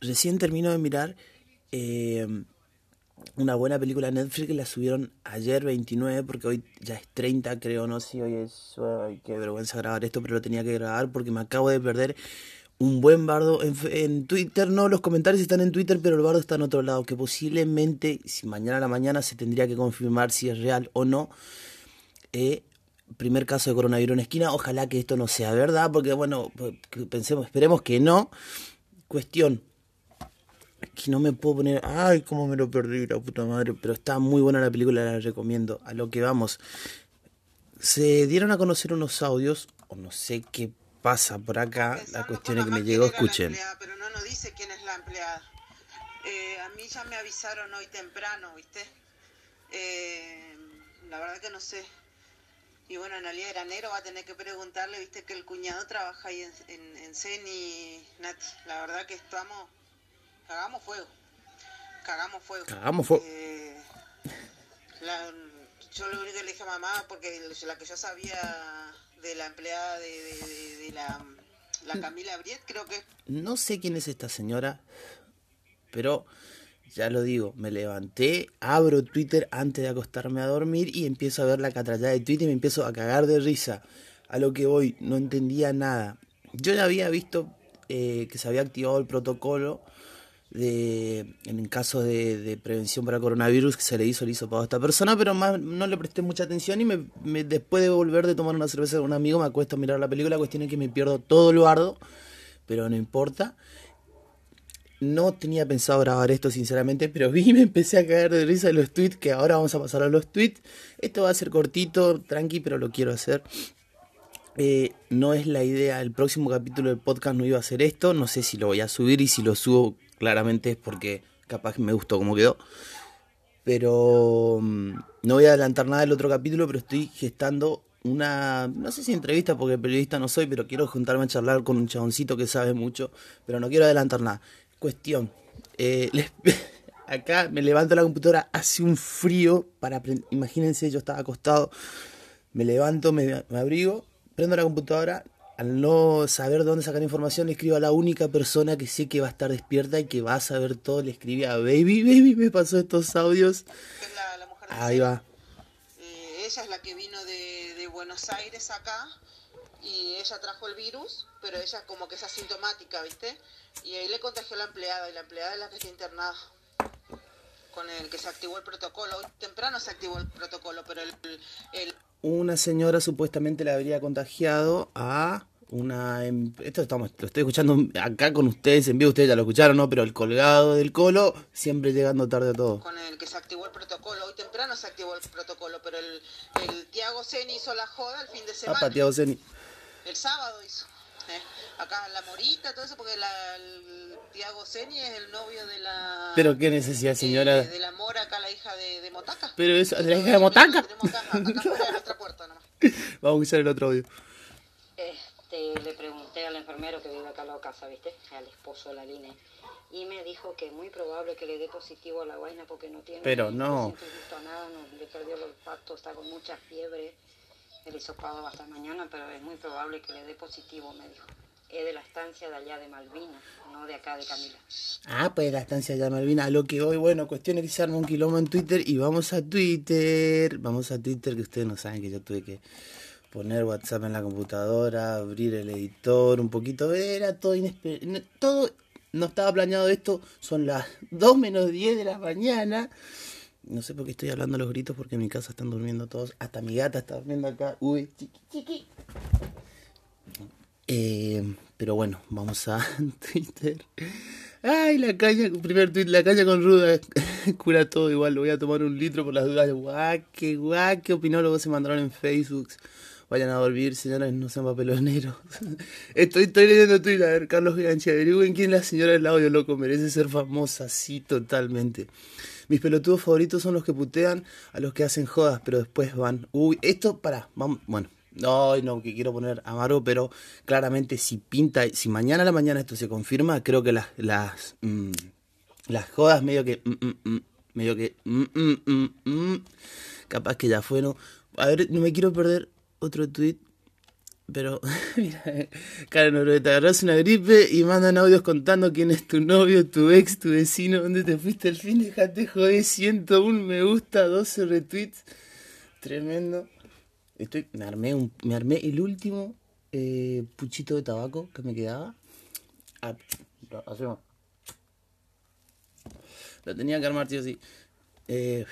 recién termino de mirar eh, una buena película Netflix que la subieron ayer 29 porque hoy ya es 30 creo, no sé si hoy es... Ay, qué vergüenza grabar esto, pero lo tenía que grabar porque me acabo de perder un buen bardo en, Twitter. No, los comentarios están en Twitter, pero el bardo está en otro lado. Que posiblemente, si mañana a la mañana se tendría que confirmar si es real o no. Eh, primer caso de coronavirus en esquina. Ojalá que esto no sea verdad, porque bueno, pensemos, esperemos que no. Cuestión. Que no me puedo poner. Ay, cómo me lo perdí, la puta madre. Pero está muy buena la película, la recomiendo. A lo que vamos. Se dieron a conocer unos audios, o no sé qué pasa por acá, la cuestión es que me llegó, escuchen. Empleada, pero no nos dice quién es la empleada. Eh, a mí ya me avisaron hoy temprano, ¿viste? Eh, la verdad que no sé. Y bueno, en realidad Granero va a tener que preguntarle, viste que el cuñado trabaja ahí en, en, en CENI, Nati. La verdad que estamos, cagamos fuego. Cagamos fuego. Cagamos fuego. Eh, la, yo lo único que le dije a mamá, porque la que yo sabía de la empleada de, de, de, de la, la, Camila Briet, creo que... No sé quién es esta señora, pero ya lo digo, me levanté, abro Twitter antes de acostarme a dormir y empiezo a ver la catrallada de Twitter y me empiezo a cagar de risa. A lo que voy, no entendía nada. Yo ya había visto eh, que se había activado el protocolo en caso de, de, prevención para coronavirus que se le hizo el hisopado a esta persona, pero más no le presté mucha atención y me, después de volver de tomar una cerveza con un amigo me acuesto a mirar la película, la cuestión es que me pierdo todo lo ardo, pero no importa. No tenía pensado grabar esto sinceramente, pero vi y me empecé a caer de risa de los tweets, que ahora vamos a pasar a los tweets. Esto va a ser cortito, tranqui, pero lo quiero hacer. Eh, no es la idea, el próximo capítulo del podcast no iba a ser esto, no sé si lo voy a subir y si lo subo claramente es porque capaz me gustó como quedó. Pero um, no voy a adelantar nada del otro capítulo, pero estoy gestando una, no sé si entrevista porque periodista no soy, pero quiero juntarme a charlar con un chaboncito que sabe mucho, pero no quiero adelantar nada. Cuestión, eh, les, acá me levanto la computadora, hace un frío, para imagínense, yo estaba acostado, me levanto, me, me abrigo, prendo la computadora, al no saber dónde sacar información, le escribo a la única persona que sé que va a estar despierta y que va a saber todo. Le escribí a Baby, Baby me pasó estos audios. Es la, la mujer Ahí va. Eh, ella es la que vino de, de, Buenos Aires acá y ella trajo el virus, pero ella como que es asintomática, ¿viste? Y ahí le contagió a la empleada y la empleada es la que está internada con el que se activó el protocolo. Hoy temprano se activó el protocolo, pero el, el una señora supuestamente le habría contagiado a una esto estamos lo estoy escuchando acá con ustedes en vivo ustedes ya lo escucharon no pero el colgado del colo siempre llegando tarde a todo. Con el que se activó el protocolo hoy temprano se activó el protocolo pero el, el Tiago Ceni hizo la joda el fin de semana. Ah, Tiago Ceni el sábado hizo. Acá la morita todo eso porque la, el Tiago Ceni es el novio de la pero qué necesidad señora de, de la mora acá la hija de, de Motaca pero es de la hija de Motaca, acá fuera de nuestra puerta nomás vamos a usar el otro audio este, le pregunté al enfermero que vive acá en la casa, ¿viste? Al esposo de la línea. Y me dijo que es muy probable que le dé positivo a la vaina porque no tiene Pero no. gusto a nada, no, le perdió el olfato, está con mucha fiebre. El hisopado hasta mañana, pero es muy probable que le dé positivo, me dijo. Es de la estancia de allá de Malvina, no de acá de Camila. Ah, pues de la estancia de Malvina. A lo que hoy, bueno, cuestión es que se arma un quilombo en Twitter y vamos a Twitter. Vamos a Twitter, que ustedes no saben que yo tuve que poner WhatsApp en la computadora, abrir el editor, un poquito, era todo inesperado, todo no estaba planeado esto, son las 2 menos 10 de la mañana, no sé por qué estoy hablando a los gritos porque en mi casa están durmiendo todos, hasta mi gata está durmiendo acá, uy, chiqui, chiqui. Eh, pero bueno, vamos a Twitter. Ay, la caña, primer tweet, la caña con ruda cura todo igual, lo voy a tomar un litro por las dudas. Guaque, guaque, opinólogos se mandaron en Facebook. Vayan a dormir, señores, no sean papeloneros. estoy, estoy leyendo Twitter, a ver, Carlos Ganchi, averigüen quién la señora del audio, loco, merece ser famosa, sí, totalmente. Mis pelotudos favoritos son los que putean a los que hacen jodas, pero después van. Uy, esto, para, vamos, bueno. No, no, que quiero poner amargo, pero claramente si pinta, si mañana a la mañana esto se confirma, creo que las las mmm, las jodas medio que mm, mm, medio que mm, capaz que ya fueron. A ver, no me quiero perder otro tweet. Pero, mira, Karen te agarras una gripe y mandan audios contando quién es tu novio, tu ex, tu vecino, dónde te fuiste el fin, dejate joder, 101 me gusta, 12 retweets. Tremendo. Estoy, me armé un, me armé el último eh, puchito de tabaco que me quedaba. Ah, hacemos. Lo tenía que armar, tío, así. Eh,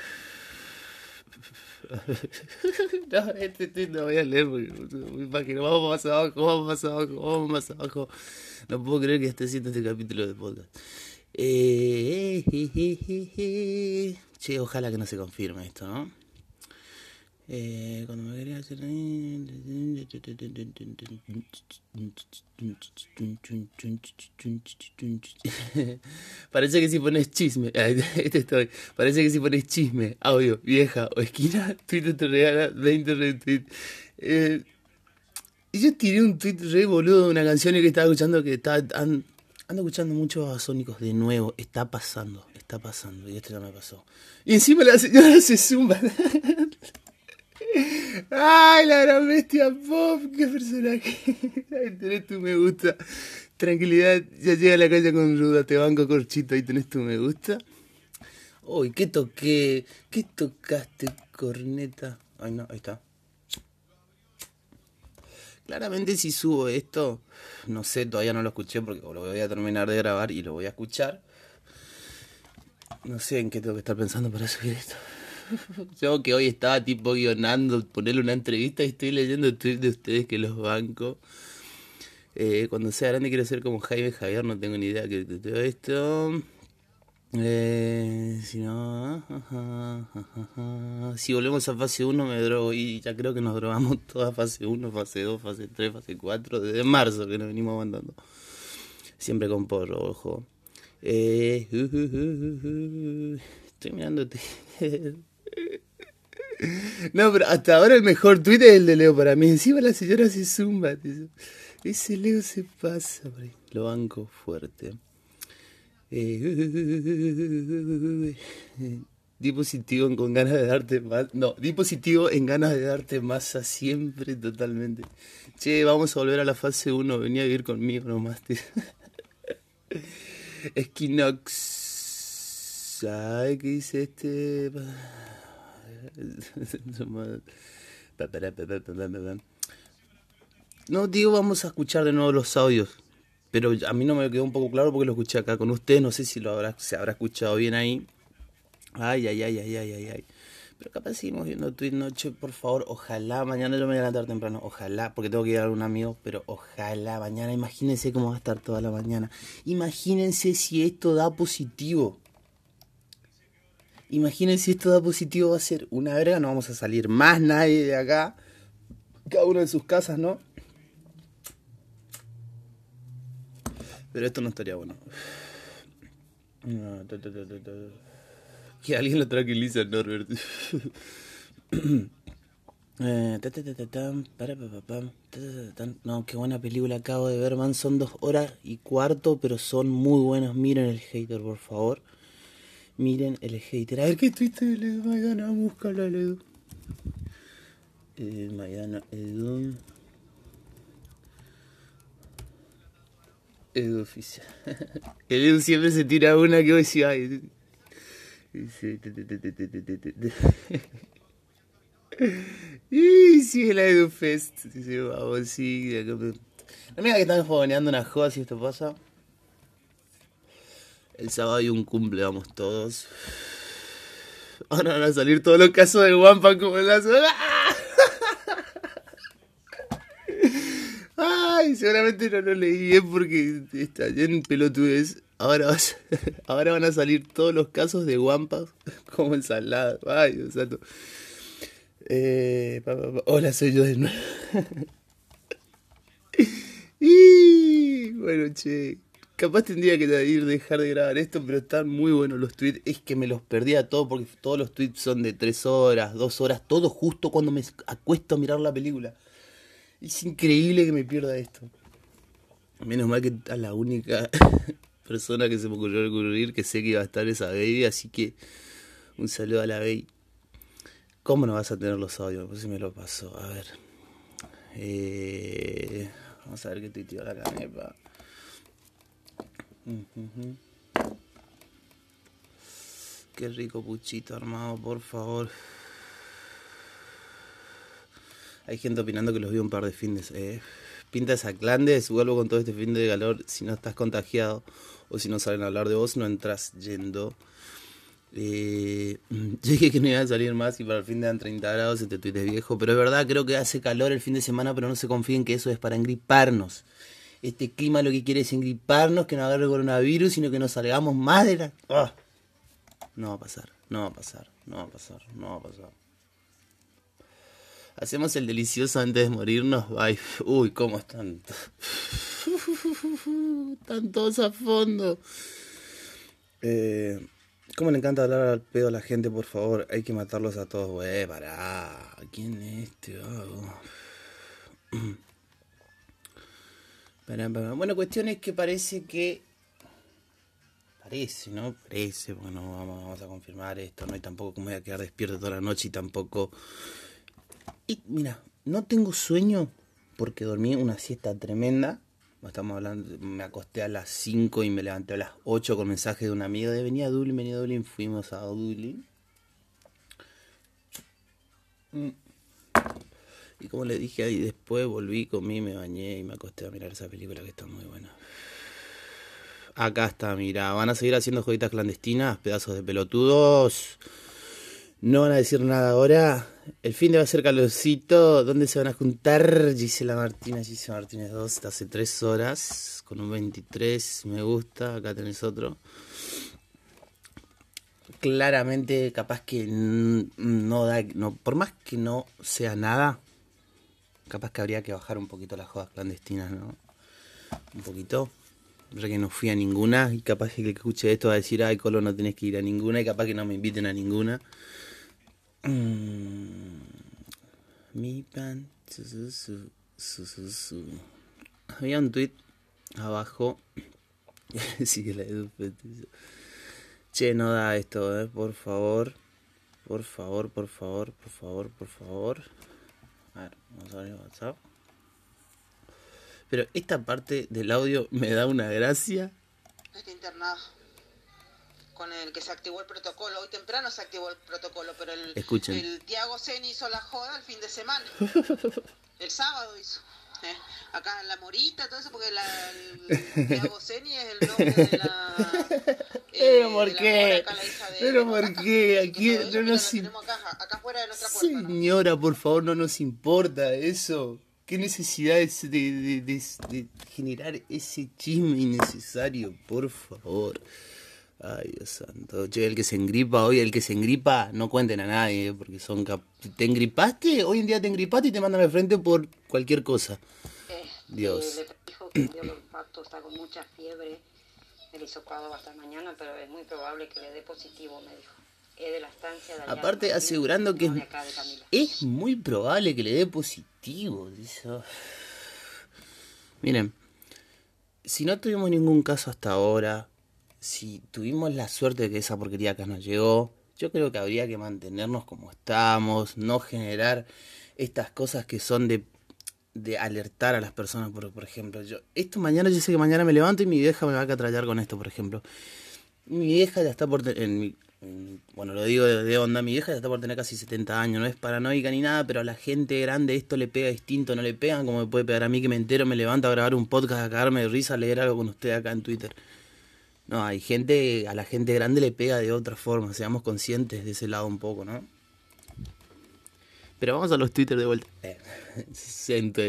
no, este tweet no voy a leer porque. Vamos más abajo, vamos más abajo, vamos más abajo. No puedo creer que esté haciendo este capítulo de podcast. Eh, che, ojalá que no se confirme esto, ¿no? Eh, cuando me quería hacer... Parece que si pones chisme, este estoy. Parece que si pones chisme, audio, vieja o esquina, Twitter te regala 20 retweets. Eh, y yo tiré un tweet re boludo de una canción que estaba escuchando que está, ando escuchando muchos basónicos de nuevo. Está pasando, está pasando. Y esto ya me pasó. Y encima la señora se suma. Ay, la gran bestia pop, qué personaje. Ahí tenés tu me gusta. Tranquilidad, ya llega a la calle con ruda, te banco corchito, ahí tenés tu me gusta. Uy, ¿qué toqué? ¿Qué tocaste, corneta? Ay, no, ahí está. Claramente si subo esto, no sé, todavía no lo escuché porque lo voy a terminar de grabar y lo voy a escuchar. No sé en qué tengo que estar pensando para subir esto. Yo que hoy estaba tipo guionando, ponerle una entrevista y estoy leyendo el tweet de ustedes que los banco. Eh, cuando sea grande quiero ser como Jaime Javier, no tengo ni idea que todo esto. Eh, si no, si volvemos a fase 1 me drogo y ya creo que nos drogamos toda fase 1, fase 2, fase 3, fase 4, desde marzo que nos venimos aguantando. Siempre con porro, ojo. Eh, estoy mirándote. No, pero hasta ahora el mejor tweet es el de Leo para mí. Encima la señora se zumba. Ese Leo se pasa. Lo banco fuerte. Eh, dispositivo con ganas de darte más. No, dispositivo en ganas de darte masa siempre, totalmente. Che, vamos a volver a la fase 1. Venía a vivir conmigo nomás. Esquinox. ¿Sabe qué dice este? No digo vamos a escuchar de nuevo los audios, pero a mí no me quedó un poco claro porque lo escuché acá con usted, no sé si lo habrá, se habrá escuchado bien ahí. Ay, ay, ay, ay, ay, ay, ay. Pero capaz seguimos viendo tweet noche, por favor, ojalá, mañana yo me voy a levantar temprano, ojalá, porque tengo que ir a algún amigo, pero ojalá, mañana, imagínense cómo va a estar toda la mañana. Imagínense si esto da positivo. Imagínense si esto da positivo, va a ser una verga, no vamos a salir más nadie de acá. Cada uno de sus casas, ¿no? Pero esto no estaría bueno. Que alguien lo tranquilice, Norbert. No, qué buena película acabo de ver, man. Son dos horas y cuarto, pero son muy buenos. Miren el hater, por favor. Miren el hater. A ver qué tuviste de Ledu Maidana. Búscalo a Ledu. Eh, Maidana, Edu. Edu oficial. el Edu siempre se tira una que voy a ay. Y sigue la Edu Fest. Dice, vamos, sí. No digas que están fogoneando una joda si esto pasa. El sábado hay un cumple, vamos todos. Ahora van a salir todos los casos de Wampa como en la zona. Ay, seguramente no lo leí bien porque está en pelotudez. Ahora, ahora van a salir todos los casos de Wampa como ensalada. Ay, Dios santo. Eh, Hola, soy yo de nuevo. y bueno, che. Capaz tendría que ir dejar de grabar esto, pero están muy buenos los tweets. Es que me los perdía todos porque todos los tweets son de 3 horas, 2 horas, todo justo cuando me acuesto a mirar la película. Es increíble que me pierda esto. Menos mal que a la única persona que se me ocurrió ocurrir que sé que iba a estar esa baby, así que un saludo a la baby. ¿Cómo no vas a tener los audios? Pues si me lo pasó. A ver. Eh, vamos a ver qué tuiteó la canepa. Qué rico puchito armado, por favor. Hay gente opinando que los vi un par de fines. Eh. Pinta esa clandes, vuelvo con todo este fin de calor. Si no estás contagiado o si no salen a hablar de vos, no entras yendo. Eh, yo dije que no iba a salir más y para el fin de dan 30 grados este tuit es viejo. Pero es verdad, creo que hace calor el fin de semana, pero no se confíen que eso es para engriparnos. Este clima lo que quiere es engriparnos, que no agarre coronavirus, sino que nos salgamos más de la... ¡Ah! No va a pasar, no va a pasar, no va a pasar, no va a pasar. Hacemos el delicioso antes de morirnos. Ay, uy, cómo están. Están todos a fondo. Eh, ¿Cómo le encanta hablar al pedo a la gente, por favor? Hay que matarlos a todos, güey. Pará. ¿Quién es este vago? Bueno, cuestión es que parece que Parece, ¿no? Parece, bueno, vamos, vamos a confirmar esto, ¿no? Y tampoco me voy a quedar despierto toda la noche y tampoco... Y mira, no tengo sueño porque dormí una siesta tremenda. Estamos hablando, me acosté a las 5 y me levanté a las 8 con mensaje de un amigo de venía a Dublín, venía a Dublín, fuimos a Dublín. Mm. Y como le dije ahí después, volví, comí, me bañé y me acosté a mirar esa película que está muy buena. Acá está, mira, van a seguir haciendo joyitas clandestinas, pedazos de pelotudos. No van a decir nada ahora. El fin de va a ser calorcito. ¿Dónde se van a juntar? Gisela Martínez, Gisela Martínez 2, hace 3 horas, con un 23, me gusta. Acá tenés otro. Claramente, capaz que no da, no, por más que no sea nada, capaz que habría que bajar un poquito las jodas clandestinas, ¿no? Un poquito ya que no fui a ninguna y capaz que el que escuche esto va a decir, ay, Colo, no tenés que ir a ninguna y capaz que no me inviten a ninguna. Mm. Mi pan. Había un tweet abajo. sí, la Che, no da esto, eh, por favor. Por favor, por favor, por favor, por favor. A ver, vamos a ver WhatsApp. Pero esta parte del audio me da una gracia. Está internado. Con el que se activó el protocolo. Hoy temprano se activó el protocolo, pero el, Escuchen. el Tiago Zen hizo la joda el fin de semana. el sábado hizo. Eh, acá en la Morita, todo eso, porque la, el Tiago es el nombre de la. eh, Pero ¿por de la qué? Pero ¿por qué? Aquí no nos lo im- tenemos acá, acá afuera de nuestra puerta. ¿no? Señora, por favor, no nos importa eso. ¿Qué necesidad es de, de- de- de generar ese chisme innecesario? Por favor. Ay, Dios santo. Che, el que se engripa hoy, el que se engripa, no cuenten a nadie, eh, porque son cap- ¿Te engripaste? Hoy en día te engripaste y te mandan al frente por cualquier cosa. Eh, Dios. eh, le dijo que dio los impactos, está con mucha fiebre. El hisopado va hasta mañana, pero es muy probable que le dé positivo, me dijo. Es de la estancia de allá Aparte, Martín, asegurando que es, Camila. es muy probable que le dé positivo. dice. Miren, si no tuvimos ningún caso hasta ahora, si tuvimos la suerte de que esa porquería acá nos llegó, yo creo que habría que mantenernos como estamos, no generar estas cosas que son de, de alertar a las personas, por, por ejemplo, yo, esto mañana, yo sé que mañana me levanto y mi vieja me va a catrallar con esto, por ejemplo. Mi vieja ya está por en mi- en- bueno, lo digo de, de onda, mi vieja ya está por tener casi 70 años, no es paranoica ni nada, pero a la gente grande esto le pega distinto, no le pegan como me puede pegar a mí que me entero, me levanto a grabar un podcast, a cagarme de risa, a leer algo con usted acá en Twitter. No, hay gente, a la gente grande le pega de otra forma, seamos conscientes de ese lado un poco, ¿no? Pero vamos a los Twitter de vuelta. Eh, siento.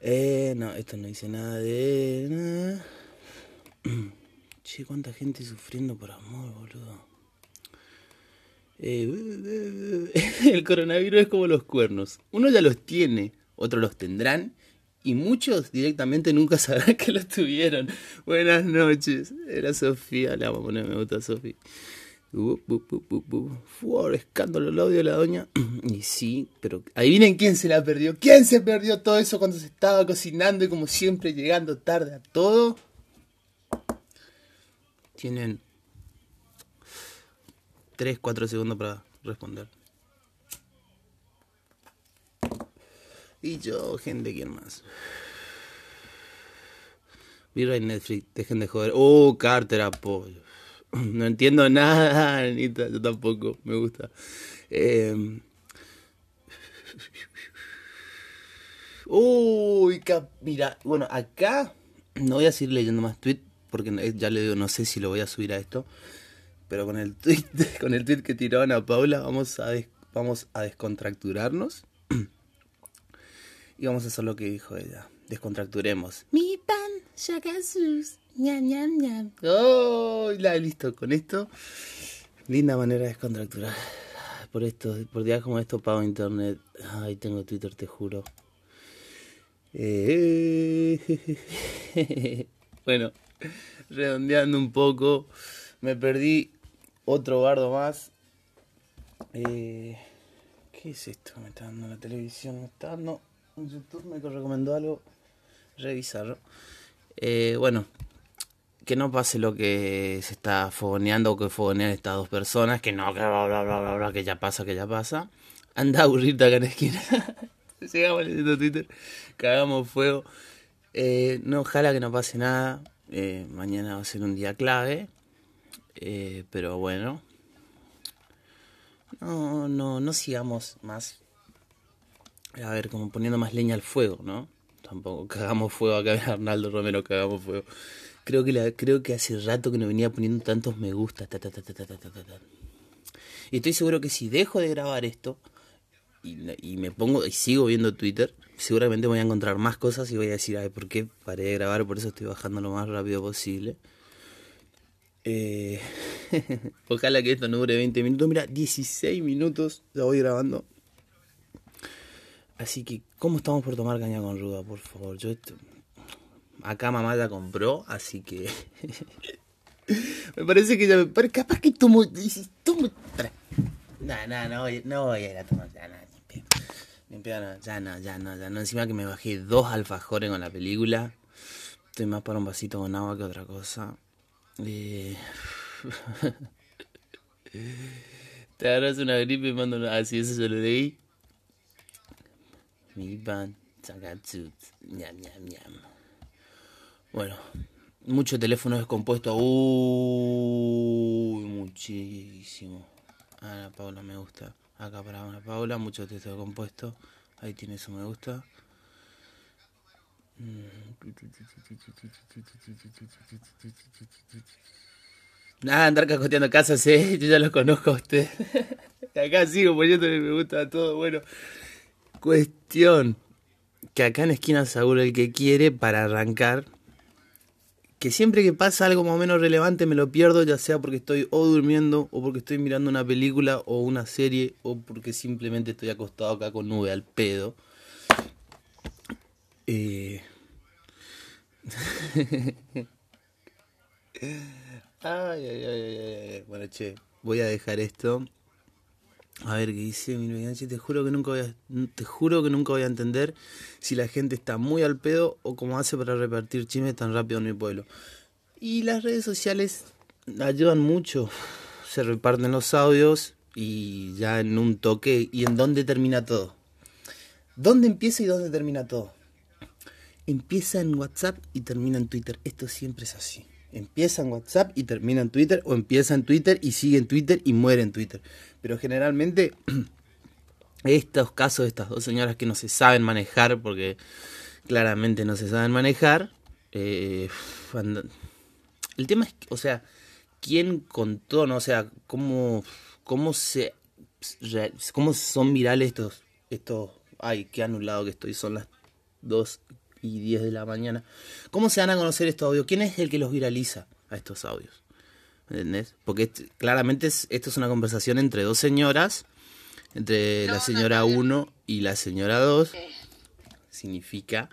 Eh, no, esto no dice nada de... nada. Che, cuánta gente sufriendo por amor, boludo. Eh, el coronavirus es como los cuernos. Uno ya los tiene, otros los tendrán y muchos directamente nunca sabrán que los tuvieron. Buenas noches. Era Sofía, le vamos a poner me gusta Sofía. Uh, uh, uh. Fue escándalo el audio de la doña. Y sí, pero adivinen quién se la perdió. ¿Quién se perdió todo eso cuando se estaba cocinando y como siempre llegando tarde a todo? Tienen 3, 4 segundos para responder. Y yo, gente, ¿quién más? Mira en Netflix, dejen de joder. Oh, Carter, apoyo. No entiendo nada, Anita, yo tampoco, me gusta. Eh... Uy, mira, bueno, acá no voy a seguir leyendo más tweets porque ya le digo, no sé si lo voy a subir a esto, pero con el tweet, con el tweet que tiró Ana Paula vamos a, vamos a descontracturarnos y vamos a hacer lo que dijo ella. Descontracturemos. Mi pan, sus ñam, ñam, ñam. Oh, listo, con esto. Linda manera de descontracturar. Por esto, por días como esto pago internet. Ay, tengo Twitter, te juro. Eh, bueno, redondeando un poco, me perdí otro bardo más. Eh, ¿Qué es esto me está dando la televisión? Me está dando YouTube, me recomendó algo, revisarlo. Eh, bueno, que no pase lo que se está fogoneando o que fogonean estas dos personas, que no, que bla, bla, bla, bla, que ya pasa, que ya pasa. Anda a aburrirte acá en la esquina. Sigamos leyendo Twitter, cagamos fuego. Eh, no, ojalá que no pase nada. Eh, mañana va a ser un día clave. Eh, pero bueno. No, no, no sigamos más. A ver, como poniendo más leña al fuego, ¿no? Tampoco cagamos fuego acá Arnaldo Romero, cagamos fuego. Creo que, la, creo que hace rato que no venía poniendo tantos me gusta. y estoy seguro que si dejo de grabar esto y, me pongo y sigo viendo Twitter, seguramente voy a encontrar más cosas y voy a decir, ay, ¿por qué paré de grabar? Por eso estoy bajando lo más rápido posible. Eh, ojalá que esto no dure 20 minutos. Mira, 16 minutos ya voy grabando. Así que, ¿cómo estamos por tomar caña con ruda? Por favor, yo esto, Acá mamá la compró, así que. me parece que ya me. Capaz que tomo. tomo no, no, no voy, no voy a ir a tomar ya, ni no, ya no, ya no, ya no. Encima que me bajé dos alfajores con la película. Estoy más para un vasito con agua que otra cosa. Eh... Te agarras una gripe y mando una. Así, eso se lo leí. Mi pan, ñam, ñam, ñam. Bueno, mucho teléfono descompuesto. Uy, muchísimo. Ana Paula me gusta. Acá para Ana Paula, mucho texto descompuesto. Ahí tiene su me gusta. Nada, andar cacoteando casas, eh. Yo ya los conozco a usted. acá sigo poniéndole me gusta todo. Bueno, cuestión. Que acá en esquina seguro el que quiere para arrancar que siempre que pasa algo más o menos relevante me lo pierdo, ya sea porque estoy o durmiendo, o porque estoy mirando una película o una serie, o porque simplemente estoy acostado acá con nube al pedo. Eh... ay, ay, ay, ay, Bueno, che, voy a dejar esto. A ver qué dice te juro que nunca voy a, te juro que nunca voy a entender si la gente está muy al pedo o cómo hace para repartir chismes tan rápido en mi pueblo. Y las redes sociales ayudan mucho. Se reparten los audios y ya en un toque. ¿Y en dónde termina todo? ¿Dónde empieza y dónde termina todo? Empieza en WhatsApp y termina en Twitter. Esto siempre es así. Empieza en WhatsApp y termina en Twitter, o empieza en Twitter y sigue en Twitter y muere en Twitter. Pero generalmente estos casos de estas dos señoras que no se saben manejar, porque claramente no se saben manejar, eh, el tema es, o sea, ¿quién contó, no? O sea, cómo, cómo se, cómo son virales estos, estos, ay, qué anulado que estoy, son las dos y 10 de la mañana. ¿Cómo se van a conocer estos audios? ¿Quién es el que los viraliza a estos audios? ¿Entendés? Porque claramente esto es una conversación entre dos señoras, entre la señora 1 y la señora 2. Significa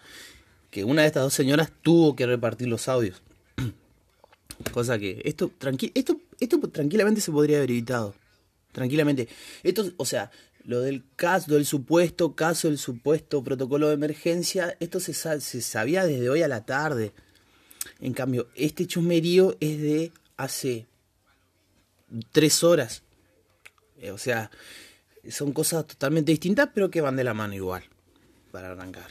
que una de estas dos señoras tuvo que repartir los audios. Cosa que esto, tranqui esto, esto tranquilamente se podría haber evitado. Tranquilamente. Esto, o sea, lo del caso, del supuesto caso, el supuesto protocolo de emergencia, esto se, se sabía desde hoy a la tarde. En cambio, este chusmerío es de hace tres horas. Eh, o sea, son cosas totalmente distintas, pero que van de la mano igual. para arrancar.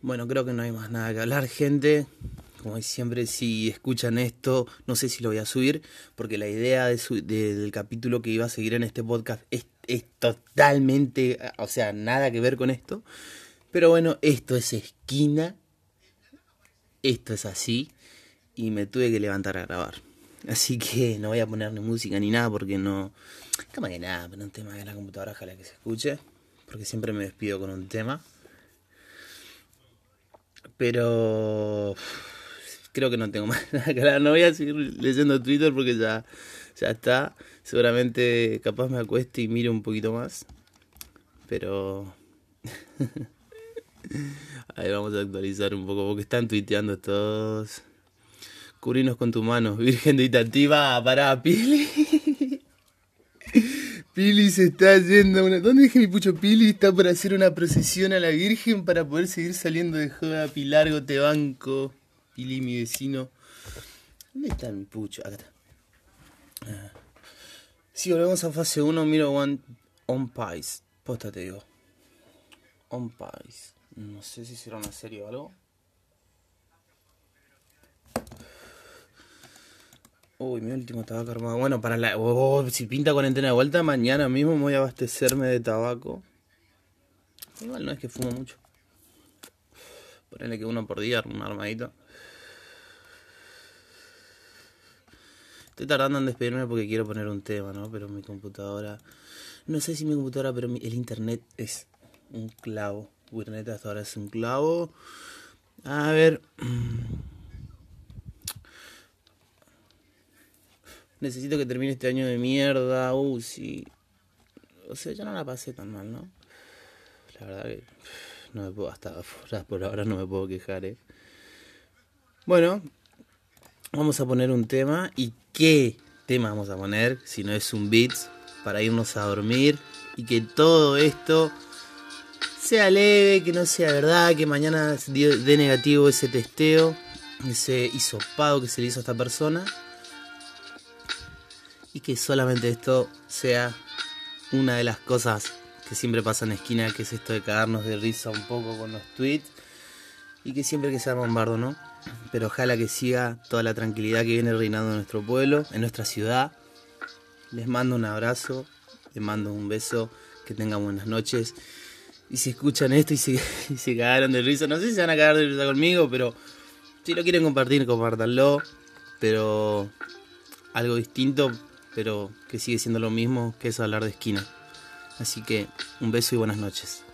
Bueno, creo que no hay más nada que hablar, gente. Como siempre, si escuchan esto, no sé si lo voy a subir, porque la idea de del capítulo que iba a seguir en este podcast es, es totalmente, o sea, nada que ver con esto. Pero bueno, esto es esquina, esto es así, y me tuve que levantar a grabar. Así que no voy a poner ni música ni nada porque no. Cama que nada, pero un tema de la computadora, ojalá que se escuche. Porque siempre me despido con un tema. Pero. Creo que no tengo más nada que hablar. No voy a seguir leyendo Twitter porque ya, ya está. Seguramente capaz me acueste y mire un poquito más. Pero. Ahí vamos a actualizar un poco porque están tuiteando todos. Cubrinos con tu mano, Virgen de Itatiba, para Pili. Pili se está yendo. Una... ¿Dónde dejé mi pucho? Pili está por hacer una procesión a la Virgen para poder seguir saliendo de joda. Pilargo, te banco. Pili, mi vecino. ¿Dónde está mi pucho? Acá está. Ah. Si volvemos a fase 1, miro One On Pies. Posta te digo. On Pies. No sé si será una serie o algo. Uy, mi último tabaco armado. Bueno, para la. Oh, si pinta cuarentena de vuelta, mañana mismo voy a abastecerme de tabaco. Igual no es que fumo mucho. Ponerle que uno por día, un armadito. Estoy tardando en despedirme porque quiero poner un tema, ¿no? Pero mi computadora. No sé si mi computadora, pero el internet es un clavo. Internet hasta ahora es un clavo. A ver. necesito que termine este año de mierda, uh, sí. O sea, ya no la pasé tan mal, ¿no? La verdad que no me puedo, hasta por ahora no me puedo quejar, ¿eh? Bueno, vamos a poner un tema. ¿Y qué tema vamos a poner? Si no es un beat para irnos a dormir y que todo esto sea leve, que no sea verdad, que mañana dé negativo ese testeo, ese hisopado que se le hizo a esta persona y que solamente esto sea una de las cosas que siempre pasa en esquina, que es esto de cagarnos de risa un poco con los tweets y que siempre que sea bombardo, ¿no? Pero ojalá que siga toda la tranquilidad que viene reinando en nuestro pueblo, en nuestra ciudad. Les mando un abrazo, les mando un beso, que tengan buenas noches. Y si escuchan esto y se, se cagaron de risa, no sé si se van a cagar de risa conmigo, pero si lo quieren compartir, compártanlo. Pero algo distinto pero que sigue siendo lo mismo que es hablar de esquina. Así que un beso y buenas noches.